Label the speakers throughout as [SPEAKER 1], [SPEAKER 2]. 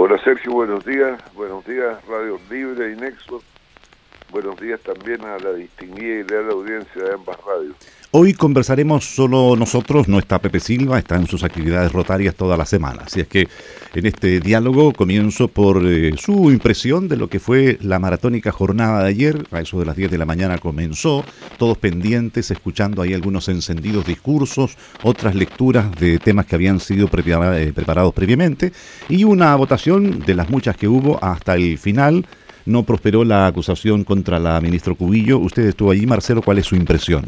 [SPEAKER 1] Hola Sergio, buenos días. Buenos días Radio Libre y Nexo. Buenos días también a la distinguida y leal audiencia de ambas radios.
[SPEAKER 2] Hoy conversaremos solo nosotros, no está Pepe Silva, está en sus actividades rotarias toda la semana. Así es que en este diálogo comienzo por eh, su impresión de lo que fue la maratónica jornada de ayer. A eso de las 10 de la mañana comenzó, todos pendientes, escuchando ahí algunos encendidos discursos, otras lecturas de temas que habían sido eh, preparados previamente y una votación de las muchas que hubo hasta el final. No prosperó la acusación contra la ministra Cubillo. Usted estuvo allí, Marcelo, ¿cuál es su impresión?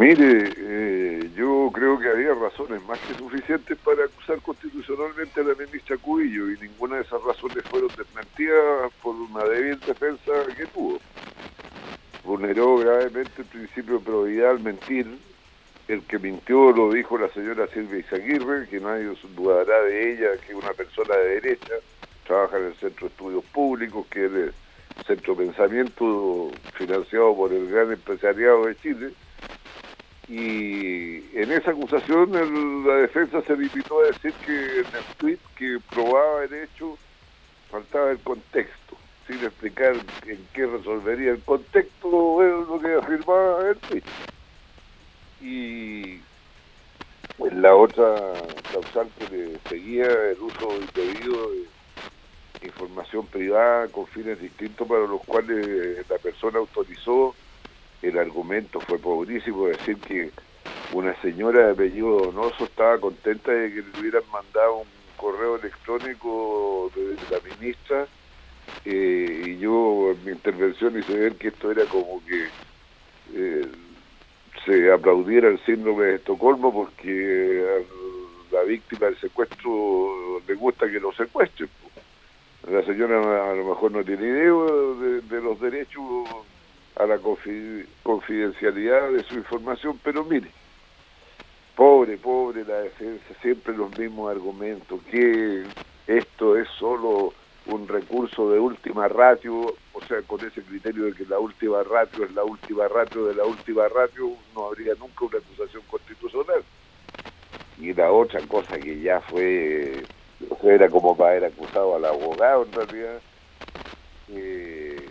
[SPEAKER 1] Mire, eh, yo creo que había razones más que suficientes para acusar constitucionalmente a la ministra Cubillo y ninguna de esas razones fueron desmentidas por una débil defensa que tuvo. Vulneró gravemente el principio de probidad al mentir. El que mintió lo dijo la señora Silvia Izaguirre, que nadie dudará de ella, que es una persona de derecha, trabaja en el Centro de Estudios Públicos, que es el Centro de Pensamiento financiado por el gran empresariado de Chile y en esa acusación la defensa se limitó a decir que en el tweet que probaba el hecho faltaba el contexto, sin explicar en qué resolvería el contexto lo que afirmaba el tweet. Y en la otra causal que le seguía el uso indebido de información privada con fines distintos para los cuales la persona autorizó el argumento fue pobrísimo, decir que una señora de apellido Donoso estaba contenta de que le hubieran mandado un correo electrónico de, la ministra eh, y yo en mi intervención hice ver que esto era como que eh, se aplaudiera el síndrome de Estocolmo porque a la víctima del secuestro le gusta que lo secuestren. La señora a lo mejor no tiene idea de los derechos a la confidencialidad de su información, pero mire, pobre, pobre la defensa, siempre los mismos argumentos, que esto es solo un recurso de última ratio, o sea, con ese criterio de que la última ratio es la última ratio de la última ratio, no habría nunca una acusación constitucional. Y la otra cosa que ya fue, o sea, era como para haber acusado al abogado en realidad, eh,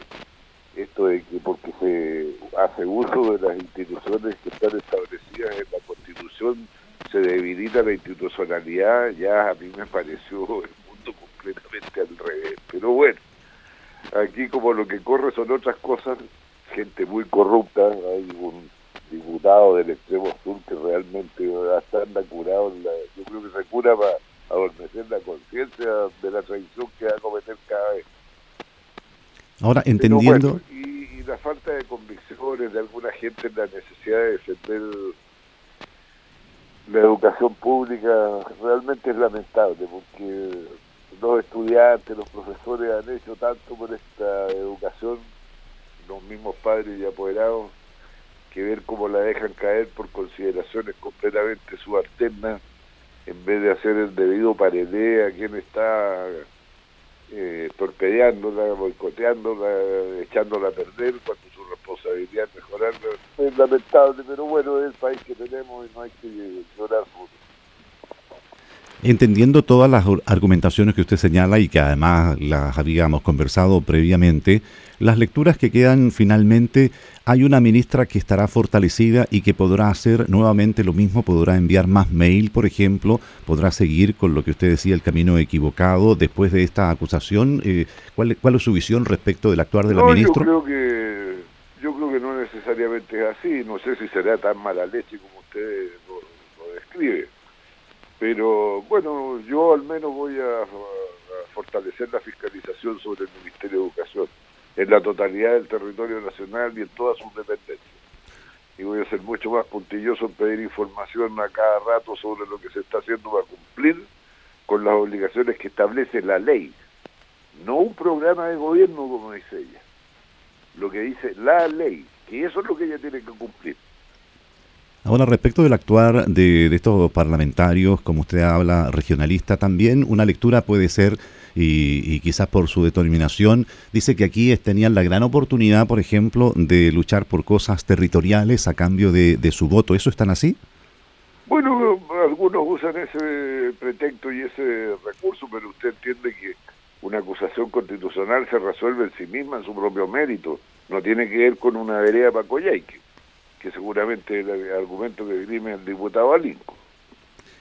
[SPEAKER 1] esto de que porque se hace uso de las instituciones que están establecidas en la Constitución, se debilita la institucionalidad, ya a mí me pareció el mundo completamente al revés. Pero bueno, aquí como lo que corre son otras cosas, gente muy corrupta, hay un diputado del extremo sur que realmente anda curado, la, yo creo que se cura para adormecer la conciencia de la traición que va a cometer cada vez.
[SPEAKER 2] Ahora, entendiendo...
[SPEAKER 1] y, la falta de convicciones de alguna gente en la necesidad de defender la educación pública realmente es lamentable porque los estudiantes, los profesores han hecho tanto por esta educación, los mismos padres y apoderados, que ver cómo la dejan caer por consideraciones completamente subalternas, en vez de hacer el debido paredé a quien está eh, torpedeándola, boicoteándola, echándola a perder cuando su responsabilidad es mejorarla. Es lamentable, pero bueno, es el país que tenemos y no hay que llorar
[SPEAKER 2] Entendiendo todas las argumentaciones que usted señala y que además las habíamos conversado previamente, las lecturas que quedan finalmente, hay una ministra que estará fortalecida y que podrá hacer nuevamente lo mismo, podrá enviar más mail, por ejemplo, podrá seguir con lo que usted decía, el camino equivocado después de esta acusación. Eh, ¿cuál, ¿Cuál es su visión respecto del actuar de la ministra?
[SPEAKER 1] Yo creo que yo creo que no necesariamente es así, no sé si será tan mala leche como usted lo describe pero bueno, yo al menos voy a, fortalecer la fiscalización sobre el Ministerio de Educación en la totalidad del territorio nacional y en todas sus dependencias. Y voy a ser mucho más puntilloso en pedir información a cada rato sobre lo que se está haciendo para cumplir con las obligaciones que establece la ley, no un programa de gobierno como dice ella, lo que dice la ley, que eso es lo que ella tiene que cumplir.
[SPEAKER 2] Ahora, respecto del actuar de, estos parlamentarios, como usted habla, regionalista, también una lectura puede ser, y, quizás por su determinación, dice que aquí tenían la gran oportunidad, por ejemplo, de luchar por cosas territoriales a cambio de, su voto. ¿Eso están así?
[SPEAKER 1] Bueno, algunos usan ese pretexto y ese recurso, pero usted entiende que una acusación constitucional se resuelve en sí misma, en su propio mérito. No tiene que ver con una vereda para Coyhaique, que seguramente es el argumento que dirime el diputado Alinco.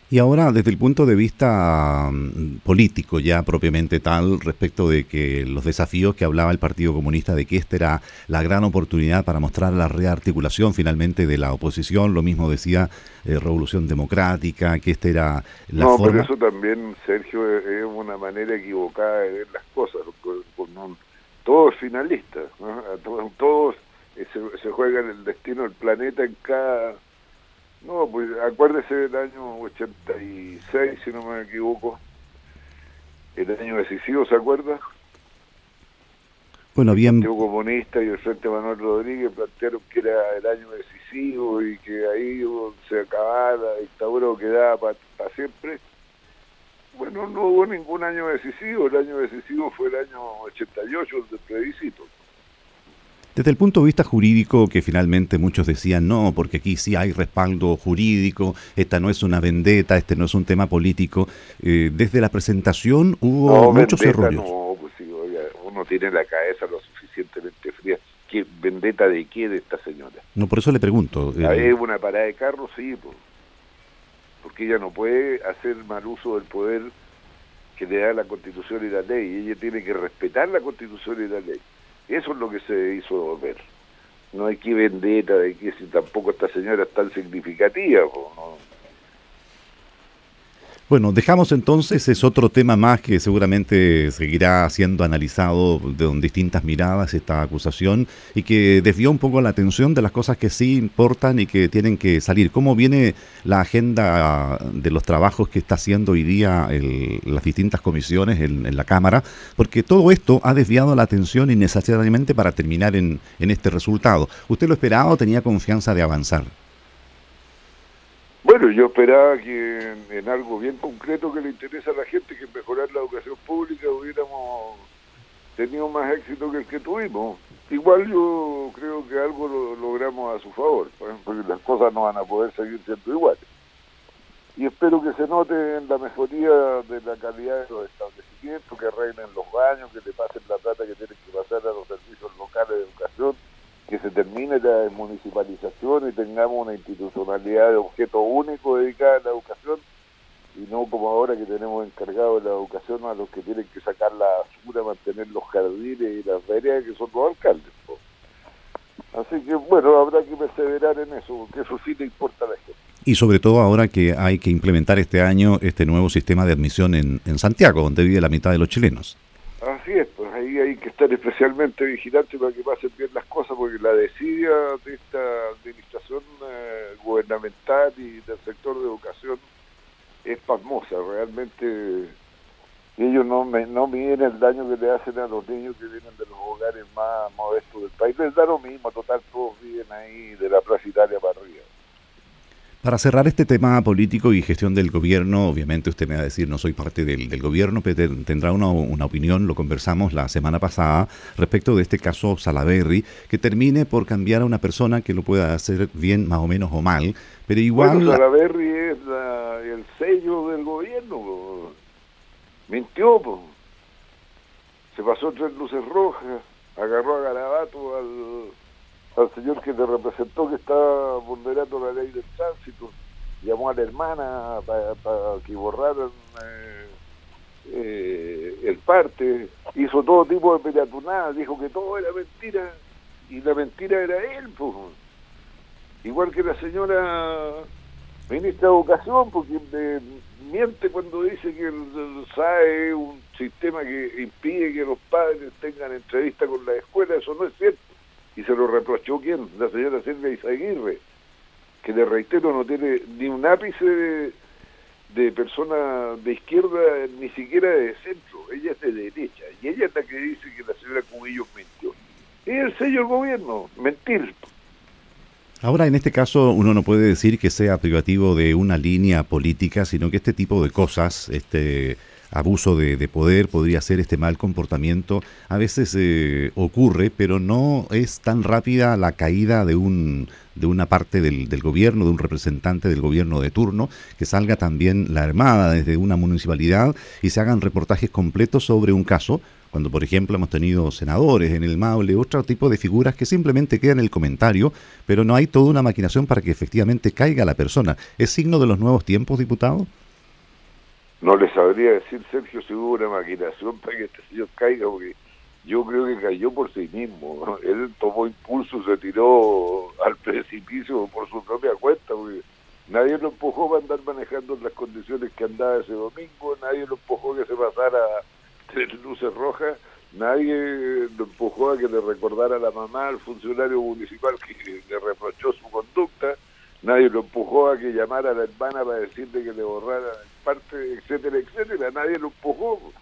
[SPEAKER 2] Y ahora, desde el punto de vista mm, político, ya propiamente tal, respecto de que los desafíos que hablaba el Partido Comunista, de que esta era la gran oportunidad para mostrar la rearticulación finalmente de la oposición, lo mismo decía eh, Revolución Democrática, que esta era la
[SPEAKER 1] no,
[SPEAKER 2] forma...
[SPEAKER 1] pero eso también, Sergio, es una manera equivocada de ver las cosas. Con, todos finalistas, todos, se, se juegan el destino del planeta en cada no, pues acuérdese del año 86, si no me equivoco. El año decisivo, ¿se acuerda?
[SPEAKER 2] Bueno, bien.
[SPEAKER 1] El Partido Comunista y el Frente Manuel Rodríguez plantearon que era el año decisivo y que ahí se acababa la dictadura o quedaba para siempre. Bueno, no hubo ningún año decisivo. El año decisivo fue el año 88, el del plebiscito.
[SPEAKER 2] Desde el punto de vista jurídico, que finalmente muchos decían no, porque aquí sí hay respaldo jurídico, esta no es una vendetta, este no es un tema político, eh, desde la presentación hubo muchos errores.
[SPEAKER 1] No, pues sí, uno tiene la cabeza lo suficientemente fría. ¿Qué vendetta de qué de esta señora?
[SPEAKER 2] No, por eso le pregunto.
[SPEAKER 1] Eh... una parada de carro? Sí, pues, porque ella no puede hacer mal uso del poder que le da la Constitución y la ley. Ella tiene que respetar la Constitución y la ley. Eso es lo que se hizo ver. No hay que vendetta de que si tampoco esta señora es tan significativa. ¿no?
[SPEAKER 2] Bueno, dejamos entonces, es otro tema más que seguramente seguirá siendo analizado de distintas miradas esta acusación y que desvió un poco la atención de las cosas que sí importan y que tienen que salir. ¿Cómo viene la agenda de los trabajos que está haciendo hoy día las distintas comisiones en, la Cámara? Porque todo esto ha desviado la atención innecesariamente para terminar en, en este resultado. ¿Usted lo esperaba o tenía confianza de avanzar?
[SPEAKER 1] Bueno, yo esperaba que en, algo bien concreto que le interesa a la gente, que mejorar la educación pública, hubiéramos tenido más éxito que el que tuvimos. Igual yo creo que algo lo logramos a su favor, porque las cosas no van a poder seguir siendo iguales. Y espero que se note en la mejoría de la calidad de los establecimientos, que arreglen los baños, que le pasen la plata que tienen que pasar a los servicios locales de educación que se termine la municipalización y tengamos una institucionalidad de objeto único dedicada a la educación y no como ahora que tenemos encargado de la educación a los que tienen que sacar la basura, mantener los jardines y las veredas que son los alcaldes. Así que bueno, habrá que perseverar en eso, porque eso sí le importa a la gente.
[SPEAKER 2] Y sobre todo ahora que hay que implementar este año este nuevo sistema de admisión en, en Santiago, donde vive la mitad de los chilenos.
[SPEAKER 1] Así es, ahí hay que estar especialmente vigilante para que pasen bien las cosas, porque la desidia de esta administración eh, gubernamental y del sector de educación es pasmosa. Realmente ellos no, me, no miden el daño que le hacen a los niños que vienen de los hogares más modestos del país. Les da lo mismo, total, todos viven ahí de la Plaza Italia para arriba.
[SPEAKER 2] Para cerrar este tema político y gestión del gobierno, obviamente usted me va a decir, no soy parte del, gobierno, pero tendrá una, opinión, lo conversamos la semana pasada, respecto de este caso Salaberry, que termine por cambiar a una persona que lo pueda hacer bien, más o menos o mal, pero igual...
[SPEAKER 1] Bueno, Salaberry es el sello del gobierno, mintió, se pasó tres luces rojas, agarró a Garabato al al señor que te representó que estaba vulnerando la ley del tránsito, llamó a la hermana para, que borraran eh, eh, el parte, hizo todo tipo de peleatunadas, dijo que todo era mentira y la mentira era él, pues. Igual que la señora ministra de Educación, porque miente cuando dice que el, SAE es un sistema que impide que los padres tengan entrevista con la escuela, eso no es cierto y se lo reprochó quién, la señora Silvia Izaguirre, que le reitero no tiene ni un ápice de, persona de izquierda, ni siquiera de centro, ella es de derecha, y ella es la que dice que la señora Cubillos mintió. Es el sello del gobierno, mentir.
[SPEAKER 2] Ahora, en este caso, uno no puede decir que sea privativo de una línea política, sino que este tipo de cosas, este abuso de, poder, podría ser este mal comportamiento. A veces eh, ocurre, pero no es tan rápida la caída de un de una parte del, del, gobierno, de un representante del gobierno de turno, que salga también la Armada desde una municipalidad y se hagan reportajes completos sobre un caso, cuando por ejemplo hemos tenido senadores en el Maule, otro tipo de figuras que simplemente quedan en el comentario, pero no hay toda una maquinación para que efectivamente caiga la persona. ¿Es signo de los nuevos tiempos, diputado?
[SPEAKER 1] No le sabría decir, Sergio, si hubo una maquinación para que este señor caiga, porque yo creo que cayó por sí mismo. Él tomó impulso, se tiró al precipicio por su propia cuenta, porque nadie lo empujó para andar manejando las condiciones que andaba ese domingo, nadie lo empujó que se pasara tres luces rojas, nadie lo empujó a que le recordara a la mamá al funcionario municipal que le reprochó su conducta, nadie lo empujó a que llamara a la hermana para decirle que le borrara parte, etcétera, etcétera, nadie lo empujó.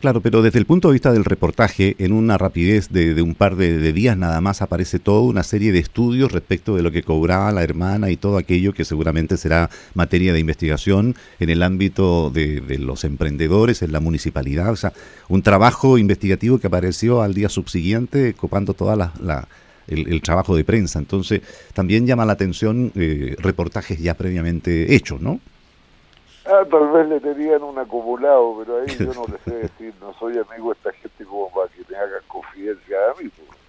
[SPEAKER 2] Claro, pero desde el punto de vista del reportaje, en una rapidez de, un par de, días nada más aparece toda una serie de estudios respecto de lo que cobraba la hermana y todo aquello que seguramente será materia de investigación en el ámbito de, los emprendedores, en la municipalidad. O sea, un trabajo investigativo que apareció al día subsiguiente copando toda la, el, trabajo de prensa. Entonces, también llama la atención eh, reportajes ya previamente hechos, ¿no?
[SPEAKER 1] Ah, tal vez le tenían un acumulado, pero ahí yo no le sé decir, no soy amigo de esta gente como para que me hagan confidencia a mí. Pues.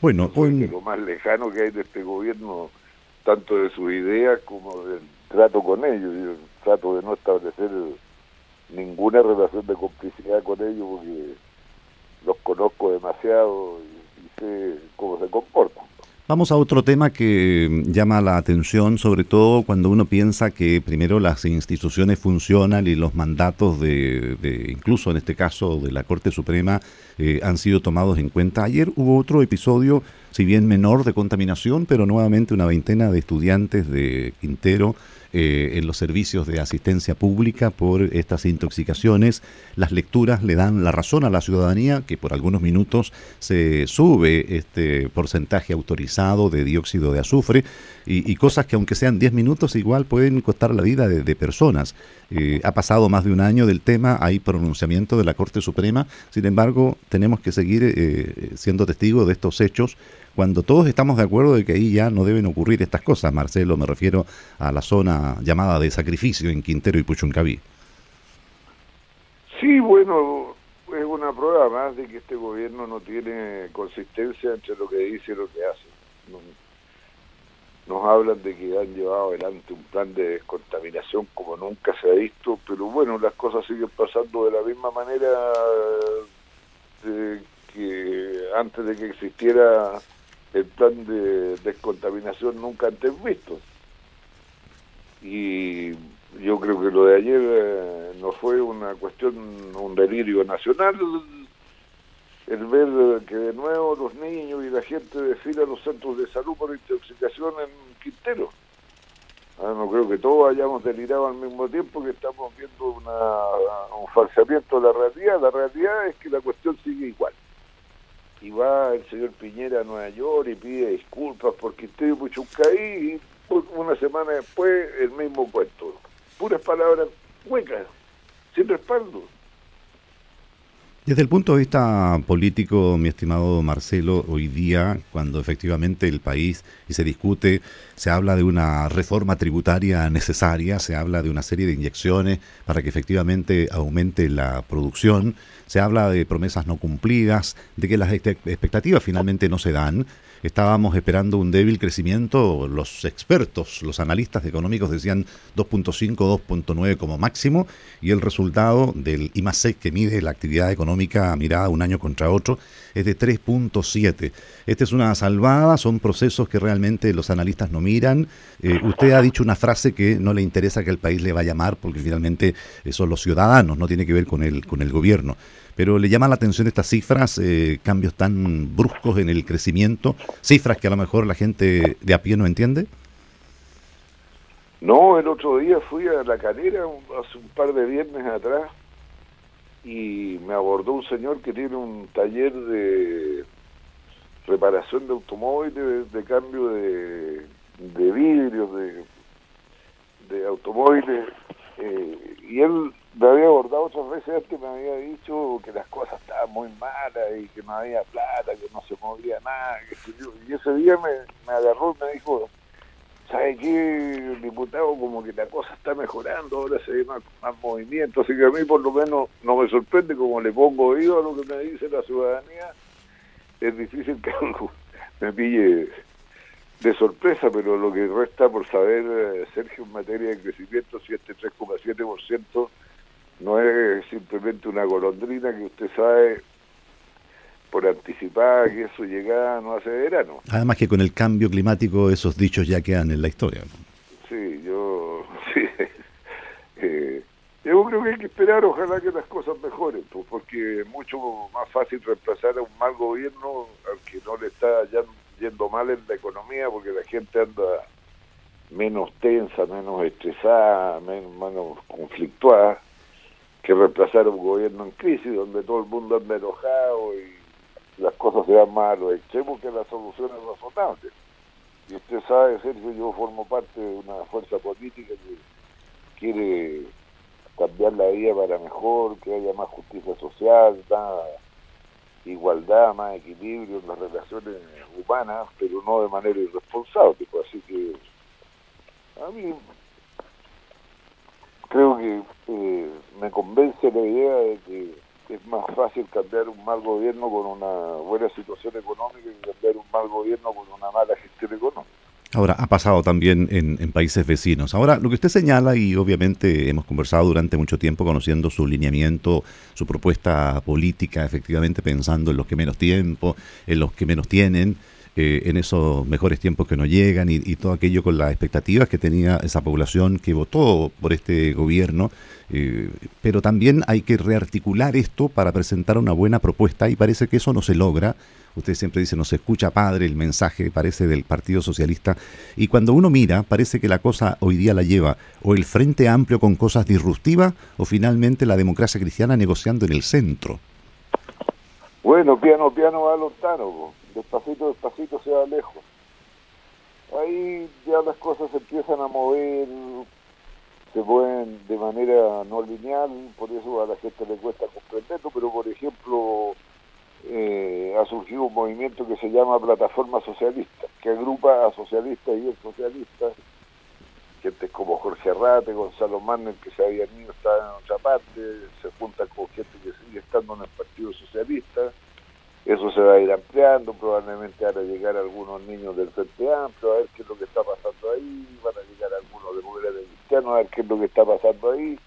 [SPEAKER 2] Bueno, hoy...
[SPEAKER 1] lo más lejano que hay de este gobierno, tanto de sus ideas como del trato con ellos. Yo trato de no establecer ninguna relación de complicidad con ellos porque los conozco demasiado y sé cómo se comportan.
[SPEAKER 2] Vamos a otro tema que llama la atención, sobre todo cuando uno piensa que primero las instituciones funcionan y los mandatos de, incluso en este caso de la Corte Suprema, eh, han sido tomados en cuenta. Ayer hubo otro episodio, si bien menor, de contaminación, pero nuevamente una veintena de estudiantes de Quintero eh, en los servicios de asistencia pública por estas intoxicaciones. Las lecturas le dan la razón a la ciudadanía que por algunos minutos se sube este porcentaje autorizado de dióxido de azufre y, cosas que aunque sean 10 minutos igual pueden costar la vida de, personas. Eh, ha pasado más de un año del tema, hay pronunciamiento de la Corte Suprema, sin embargo tenemos que seguir eh, siendo testigos de estos hechos cuando todos estamos de acuerdo de que ahí ya no deben ocurrir estas cosas, Marcelo, me refiero a la zona llamada de sacrificio en Quintero y Puchuncaví.
[SPEAKER 1] Sí, bueno, es una prueba más de que este gobierno no tiene consistencia entre lo que dice y lo que hace. Nos hablan de que han llevado adelante un plan de descontaminación como nunca se ha visto, pero bueno, las cosas siguen pasando de la misma manera que antes de que existiera el plan de descontaminación nunca antes visto. Y yo creo que lo de ayer eh, no fue una cuestión, un delirio nacional, el ver que de nuevo los niños y la gente desfila a los centros de salud por intoxicación en Quintero. Ah, no creo que todos hayamos delirado al mismo tiempo, que estamos viendo una, un falseamiento de la realidad. La realidad es que la cuestión sigue igual y va el señor Piñera a Nueva York y pide disculpas porque estoy Puchuncaí y una semana después el mismo cuento. Puras palabras huecas, sin respaldo.
[SPEAKER 2] Desde el punto de vista político, mi estimado Marcelo, hoy día, cuando efectivamente el país y se discute, se habla de una reforma tributaria necesaria, se habla de una serie de inyecciones para que efectivamente aumente la producción, se habla de promesas no cumplidas, de que las expectativas finalmente no se dan, estábamos esperando un débil crecimiento, los expertos, los analistas económicos decían 2.5, 2.9 como máximo, y el resultado del IMASEC que mide la actividad económica mirada un año contra otro es de 3.7. Esta es una salvada, son procesos que realmente los analistas no miran. Eh, usted ha dicho una frase que no le interesa que el país le vaya a llamar porque finalmente son los ciudadanos, no tiene que ver con el, con el gobierno pero le llama la atención estas cifras, eh, cambios tan bruscos en el crecimiento, cifras que a lo mejor la gente de a pie no entiende.
[SPEAKER 1] No, el otro día fui a La Calera hace un par de viernes atrás y me abordó un señor que tiene un taller de reparación de automóviles, de, cambio de, de vidrios, de, de automóviles, eh, y él me había abordado otras veces antes me había dicho que las cosas estaban muy malas y que no había plata, que no se movía nada. y ese día me, me agarró y me dijo, ¿sabe qué, diputado? Como que la cosa está mejorando, ahora se ve más, movimiento, así que a mí por lo menos no me sorprende, como le pongo oído a lo que me dice la ciudadanía, es difícil que me pille de sorpresa, pero lo que resta por saber, eh, Sergio, en materia de crecimiento, si este 3,7% no es simplemente una golondrina que usted sabe por anticipada que eso llegaba no hace verano.
[SPEAKER 2] Además que con el cambio climático esos dichos ya quedan en la historia.
[SPEAKER 1] Sí, yo sí. Eh, yo creo que hay que esperar, ojalá que las cosas mejoren, pues, porque es mucho más fácil reemplazar a un mal gobierno al que no le está yendo mal en la economía, porque la gente anda menos tensa, menos estresada, menos, menos conflictuada, que reemplazar un gobierno en crisis, donde todo el mundo anda enojado y las cosas se van más a los extremos que las soluciones razonables. Y usted sabe, Sergio, yo formo parte de una fuerza política que quiere cambiar la vida para mejor, que haya más justicia social, más igualdad, más equilibrio en las relaciones humanas, pero no de manera irresponsable. Así que a mí creo que eh, me convence la idea de que es más fácil cambiar un mal gobierno con una buena situación económica que cambiar un mal gobierno con una mala gestión económica.
[SPEAKER 2] Ahora, ha pasado también en, en, países vecinos. Ahora, lo que usted señala, y obviamente hemos conversado durante mucho tiempo conociendo su lineamiento, su propuesta política, efectivamente pensando en los que menos tiempo, en los que menos tienen, eh, en esos mejores tiempos que no llegan y, todo aquello con las expectativas que tenía esa población que votó por este gobierno. Eh, pero también hay que rearticular esto para presentar una buena propuesta y parece que eso no se logra. Usted siempre dice, no se escucha padre el mensaje, parece del Partido Socialista. Y cuando uno mira, parece que la cosa hoy día la lleva o el Frente Amplio con cosas disruptivas o finalmente la democracia cristiana negociando en el centro.
[SPEAKER 1] Bueno, piano, piano va lontano despacito, despacito se va lejos. Ahí ya las cosas se empiezan a mover, se mueven de manera no lineal, por eso a la gente le cuesta comprenderlo, pero por ejemplo eh, ha surgido un movimiento que se llama Plataforma Socialista, que agrupa a socialistas y socialistas, gente como Jorge Arrate, Gonzalo Manner, que se habían ido, estaban en otra parte, se juntan con gente que sigue estando en el Partido Socialista, eso se va a ir ampliando, probablemente van a llegar algunos niños del Frente Amplio, a ver qué es lo que está pasando ahí, van a llegar algunos de mujeres de cristianos, a ver qué es lo que está pasando ahí.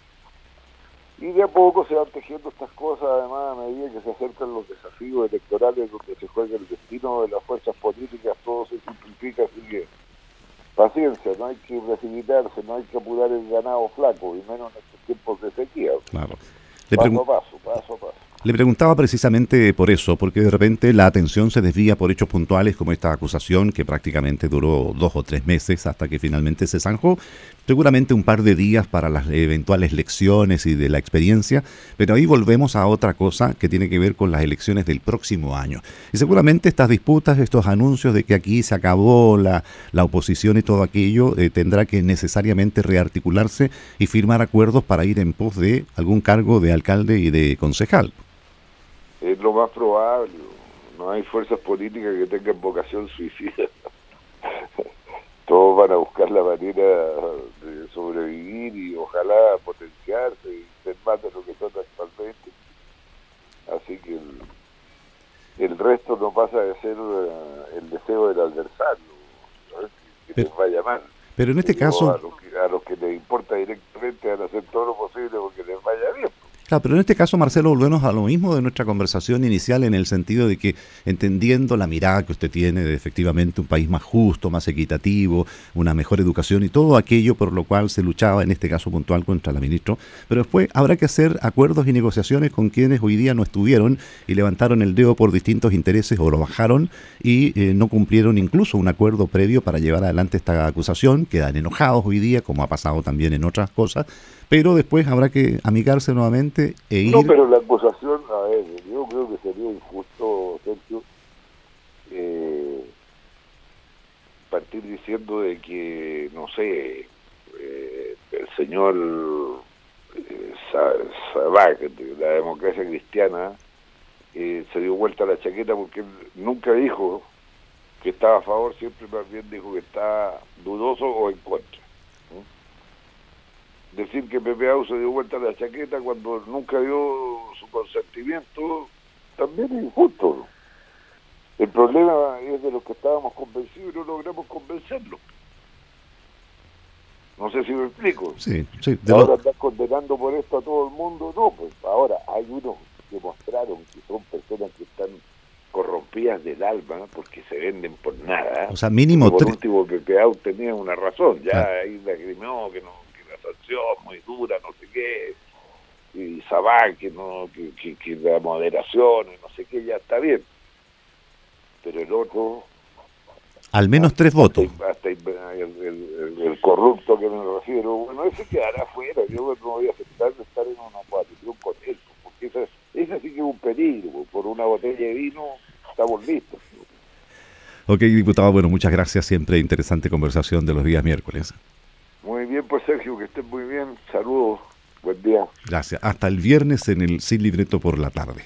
[SPEAKER 1] Y de a poco se van tejiendo estas cosas, además, a medida que se acercan los desafíos electorales donde se juega el destino de las fuerzas políticas, todo se simplifica, así que paciencia, no hay que precipitarse, no hay que apurar el ganado flaco, y menos en estos tiempos de sequía.
[SPEAKER 2] Claro.
[SPEAKER 1] paso.
[SPEAKER 2] Le preguntaba precisamente por eso, porque de repente la atención se desvía por hechos puntuales como esta acusación que prácticamente duró dos o tres meses hasta que finalmente se zanjó, seguramente un par de días para las eventuales lecciones y de la experiencia, pero ahí volvemos a otra cosa que tiene que ver con las elecciones del próximo año. Y seguramente estas disputas, estos anuncios de que aquí se acabó la, la oposición y todo aquello, eh, tendrá que necesariamente rearticularse y firmar acuerdos para ir en pos de algún cargo de alcalde y de concejal
[SPEAKER 1] es lo más probable. No hay fuerzas políticas que tengan vocación suicida. Todos van a buscar la manera de sobrevivir y ojalá potenciarse y ser más de lo que son actualmente. Así que el, resto no pasa de ser eh, el deseo del adversario, que, que les vaya mal.
[SPEAKER 2] Pero en este caso...
[SPEAKER 1] A los, que, a los que les importa directamente van a hacer todo lo posible porque les vaya bien.
[SPEAKER 2] Claro, pero en este caso, Marcelo, volvemos a lo mismo de nuestra conversación inicial en el sentido de que entendiendo la mirada que usted tiene de efectivamente un país más justo, más equitativo, una mejor educación y todo aquello por lo cual se luchaba en este caso puntual contra la ministra, pero después habrá que hacer acuerdos y negociaciones con quienes hoy día no estuvieron y levantaron el dedo por distintos intereses o lo bajaron y eh, no cumplieron incluso un acuerdo previo para llevar adelante esta acusación, quedan enojados hoy día, como ha pasado también en otras cosas, pero después habrá que amigarse nuevamente e ir...
[SPEAKER 1] No, pero la acusación, a ver, yo creo que sería injusto, Sergio, eh, partir diciendo de que, no sé, eh, el señor eh, Sabac, la democracia cristiana, eh, se dio vuelta a la chaqueta porque nunca dijo que estaba a favor, siempre más bien dijo que estaba dudoso o en contra. Decir que PPAU se dio vuelta la chaqueta cuando nunca dio su consentimiento también es injusto. El problema es de los que estábamos convencidos y no logramos convencerlos. No sé si me explico.
[SPEAKER 2] Sí, sí.
[SPEAKER 1] ahora estás condenando por esto a todo el mundo. No, pues ahora hay unos que mostraron que son personas que están corrompidas del alma porque se venden por nada.
[SPEAKER 2] O sea, mínimo
[SPEAKER 1] Por último, PPA tenía una razón. Ya ahí lagrimeó que, no, muy dura, no sé qué. Y Sabán, que, no, que, que la moderación y no sé qué, ya está bien. Pero el otro
[SPEAKER 2] al menos tres votos.
[SPEAKER 1] Hasta, el, corrupto que me refiero, bueno, ese quedará afuera. Yo no voy a aceptar de estar en una coalición con él, porque ese, ese sí que es un peligro. Por una botella de vino estamos listos.
[SPEAKER 2] Ok, diputado, bueno, muchas gracias. Siempre interesante conversación de los días miércoles.
[SPEAKER 1] Muy bien, pues Sergio, que estés muy bien. Saludos, buen día.
[SPEAKER 2] Gracias. Hasta el viernes en el Sin Libreto por la tarde.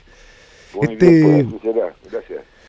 [SPEAKER 1] Muy este... bien, pues, será. Gracias.